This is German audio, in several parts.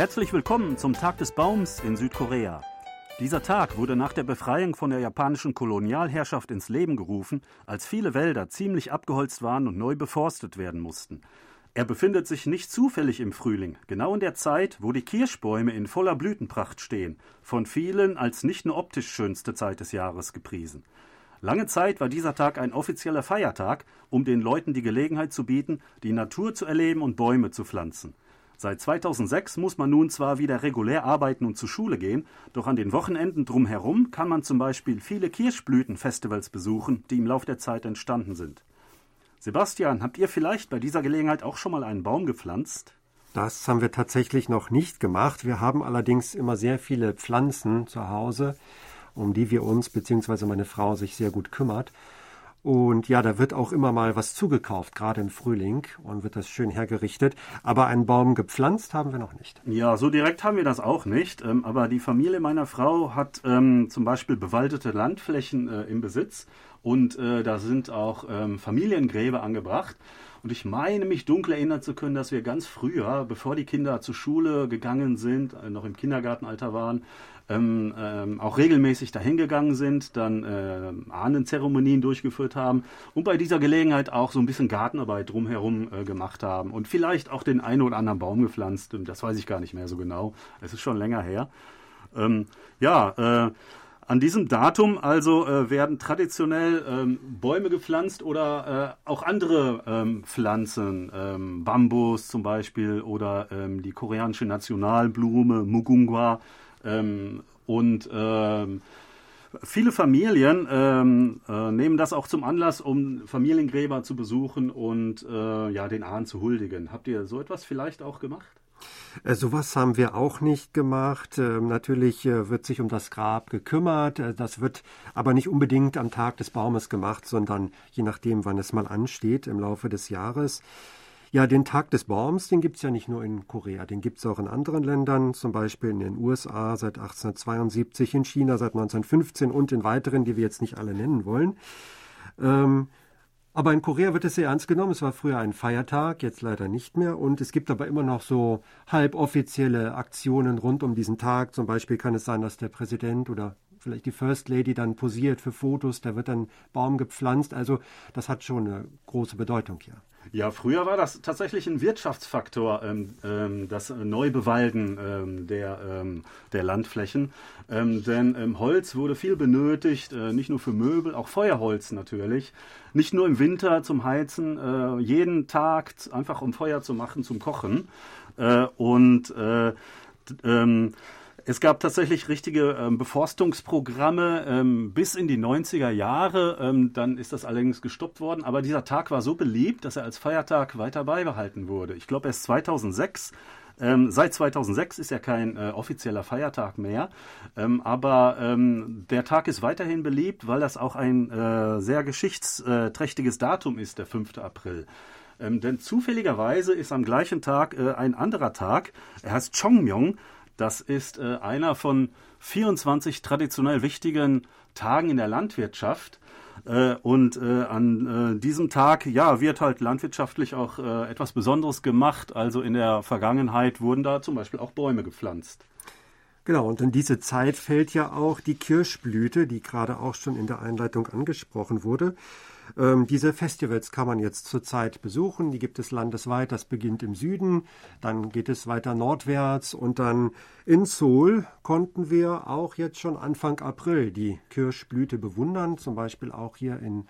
Herzlich willkommen zum Tag des Baums in Südkorea. Dieser Tag wurde nach der Befreiung von der japanischen Kolonialherrschaft ins Leben gerufen, als viele Wälder ziemlich abgeholzt waren und neu beforstet werden mussten. Er befindet sich nicht zufällig im Frühling, genau in der Zeit, wo die Kirschbäume in voller Blütenpracht stehen, von vielen als nicht nur optisch schönste Zeit des Jahres gepriesen. Lange Zeit war dieser Tag ein offizieller Feiertag, um den Leuten die Gelegenheit zu bieten, die Natur zu erleben und Bäume zu pflanzen. Seit 2006 muss man nun zwar wieder regulär arbeiten und zur Schule gehen, doch an den Wochenenden drumherum kann man zum Beispiel viele Kirschblütenfestivals besuchen, die im Lauf der Zeit entstanden sind. Sebastian, habt ihr vielleicht bei dieser Gelegenheit auch schon mal einen Baum gepflanzt? Das haben wir tatsächlich noch nicht gemacht. Wir haben allerdings immer sehr viele Pflanzen zu Hause, um die wir uns bzw. meine Frau sich sehr gut kümmert. Und ja, da wird auch immer mal was zugekauft, gerade im Frühling, und wird das schön hergerichtet. Aber einen Baum gepflanzt haben wir noch nicht. Ja, so direkt haben wir das auch nicht. Ähm, aber die Familie meiner Frau hat ähm, zum Beispiel bewaldete Landflächen äh, im Besitz und äh, da sind auch ähm, Familiengräber angebracht. Und ich meine mich dunkel erinnern zu können, dass wir ganz früher, bevor die Kinder zur Schule gegangen sind, äh, noch im Kindergartenalter waren, ähm, ähm, auch regelmäßig dahingegangen sind, dann äh, Ahnenzeremonien durchgeführt haben und bei dieser Gelegenheit auch so ein bisschen Gartenarbeit drumherum äh, gemacht haben und vielleicht auch den einen oder anderen Baum gepflanzt. Das weiß ich gar nicht mehr so genau. Es ist schon länger her. Ähm, ja, äh, an diesem Datum also äh, werden traditionell ähm, Bäume gepflanzt oder äh, auch andere ähm, Pflanzen, ähm, Bambus zum Beispiel oder ähm, die koreanische Nationalblume Mugunghwa ähm, und ähm, Viele Familien ähm, äh, nehmen das auch zum Anlass, um Familiengräber zu besuchen und äh, ja den Ahnen zu huldigen. Habt ihr so etwas vielleicht auch gemacht? Äh, sowas haben wir auch nicht gemacht. Ähm, natürlich äh, wird sich um das Grab gekümmert. Äh, das wird aber nicht unbedingt am Tag des Baumes gemacht, sondern je nachdem, wann es mal ansteht im Laufe des Jahres. Ja, den Tag des Baums, den gibt es ja nicht nur in Korea, den gibt es auch in anderen Ländern, zum Beispiel in den USA seit 1872, in China seit 1915 und in weiteren, die wir jetzt nicht alle nennen wollen. Ähm, aber in Korea wird es sehr ernst genommen. Es war früher ein Feiertag, jetzt leider nicht mehr. Und es gibt aber immer noch so halboffizielle Aktionen rund um diesen Tag. Zum Beispiel kann es sein, dass der Präsident oder vielleicht die First Lady dann posiert für Fotos, da wird dann Baum gepflanzt. Also das hat schon eine große Bedeutung hier. Ja, früher war das tatsächlich ein Wirtschaftsfaktor, ähm, ähm, das Neubewalden ähm, der, ähm, der Landflächen. Ähm, denn ähm, Holz wurde viel benötigt, äh, nicht nur für Möbel, auch Feuerholz natürlich. Nicht nur im Winter zum Heizen, äh, jeden Tag einfach um Feuer zu machen, zum Kochen. Äh, und äh, es gab tatsächlich richtige ähm, Beforstungsprogramme ähm, bis in die 90er Jahre. Ähm, dann ist das allerdings gestoppt worden. Aber dieser Tag war so beliebt, dass er als Feiertag weiter beibehalten wurde. Ich glaube, erst 2006 ähm, seit 2006 ist er kein äh, offizieller Feiertag mehr, ähm, aber ähm, der Tag ist weiterhin beliebt, weil das auch ein äh, sehr geschichtsträchtiges Datum ist, der 5. April. Ähm, denn zufälligerweise ist am gleichen Tag äh, ein anderer Tag, er heißt Chongmyong, das ist äh, einer von 24 traditionell wichtigen Tagen in der Landwirtschaft. Äh, und äh, an äh, diesem Tag, ja, wird halt landwirtschaftlich auch äh, etwas Besonderes gemacht. Also in der Vergangenheit wurden da zum Beispiel auch Bäume gepflanzt. Genau, und in diese Zeit fällt ja auch die Kirschblüte, die gerade auch schon in der Einleitung angesprochen wurde. Ähm, diese Festivals kann man jetzt zurzeit besuchen. Die gibt es landesweit. Das beginnt im Süden, dann geht es weiter nordwärts und dann in Seoul konnten wir auch jetzt schon Anfang April die Kirschblüte bewundern. Zum Beispiel auch hier in,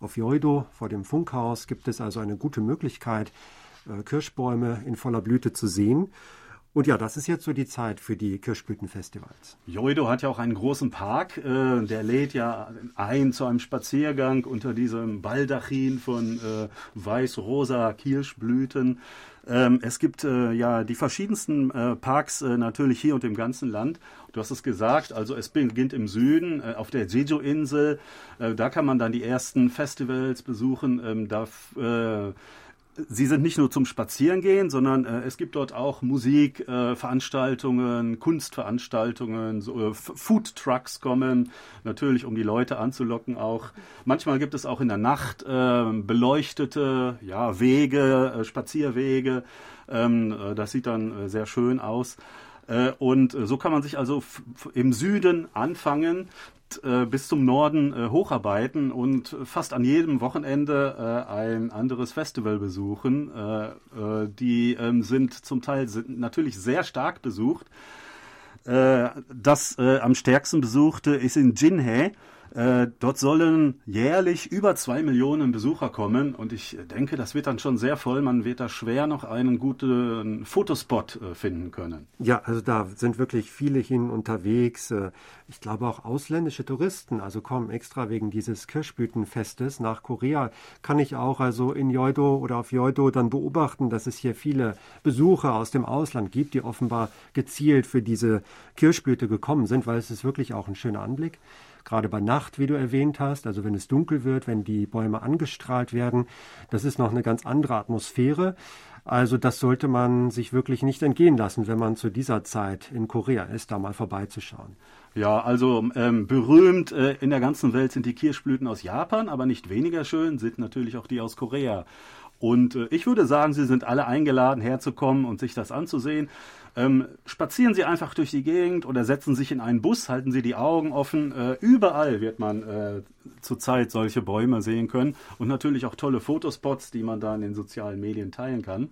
auf Joido vor dem Funkhaus gibt es also eine gute Möglichkeit, äh, Kirschbäume in voller Blüte zu sehen. Und ja, das ist jetzt so die Zeit für die Kirschblütenfestivals. Joido hat ja auch einen großen Park, äh, der lädt ja ein zu einem Spaziergang unter diesem Baldachin von äh, weiß-rosa Kirschblüten. Ähm, es gibt äh, ja die verschiedensten äh, Parks äh, natürlich hier und im ganzen Land. Du hast es gesagt, also es beginnt im Süden äh, auf der Jeju-Insel. da kann man dann die ersten Festivals besuchen. Ähm, da Sie sind nicht nur zum Spazierengehen, sondern äh, es gibt dort auch Musik, äh, Veranstaltungen, Kunstveranstaltungen, so, äh, Food Trucks kommen, natürlich um die Leute anzulocken auch. Manchmal gibt es auch in der Nacht äh, beleuchtete ja, Wege, äh, Spazierwege. Ähm, äh, das sieht dann sehr schön aus. Und so kann man sich also im Süden anfangen äh, bis zum Norden äh, hocharbeiten und fast an jedem Wochenende äh, ein anderes Festival besuchen. Äh, äh, die ähm, sind zum Teil sind natürlich sehr stark besucht. Äh, das am stärksten besuchte ist in Jinhae. Äh, dort sollen jährlich über zwei Millionen Besucher kommen und ich denke, das wird dann schon sehr voll. Man wird da schwer noch einen guten Fotospot äh, finden können. Ja, also da sind wirklich viele hin unterwegs. Äh, ich glaube auch ausländische Touristen, also kommen extra wegen dieses Kirschblütenfestes nach Korea. Kann ich auch also in Joido oder auf Joido dann beobachten, dass es hier viele Besucher aus dem Ausland gibt, die offenbar gezielt für diese Kirschblüte gekommen sind, weil es ist wirklich auch ein schöner Anblick gerade bei Nacht, wie du erwähnt hast, also wenn es dunkel wird, wenn die Bäume angestrahlt werden, das ist noch eine ganz andere Atmosphäre. Also das sollte man sich wirklich nicht entgehen lassen, wenn man zu dieser Zeit in Korea ist, da mal vorbeizuschauen. Ja, also ähm, berühmt äh, in der ganzen Welt sind die Kirschblüten aus Japan, aber nicht weniger schön sind natürlich auch die aus Korea. Und äh, ich würde sagen, Sie sind alle eingeladen, herzukommen und sich das anzusehen. Ähm, spazieren Sie einfach durch die Gegend oder setzen sich in einen Bus, halten Sie die Augen offen. Äh, überall wird man äh, zurzeit solche Bäume sehen können und natürlich auch tolle Fotospots, die man da in den sozialen Medien teilen kann.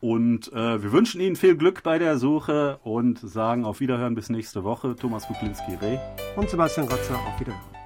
Und äh, wir wünschen Ihnen viel Glück bei der Suche und sagen auf Wiederhören bis nächste Woche. Thomas Kuklinski-Reh und Sebastian Rotzer auf Wiederhören.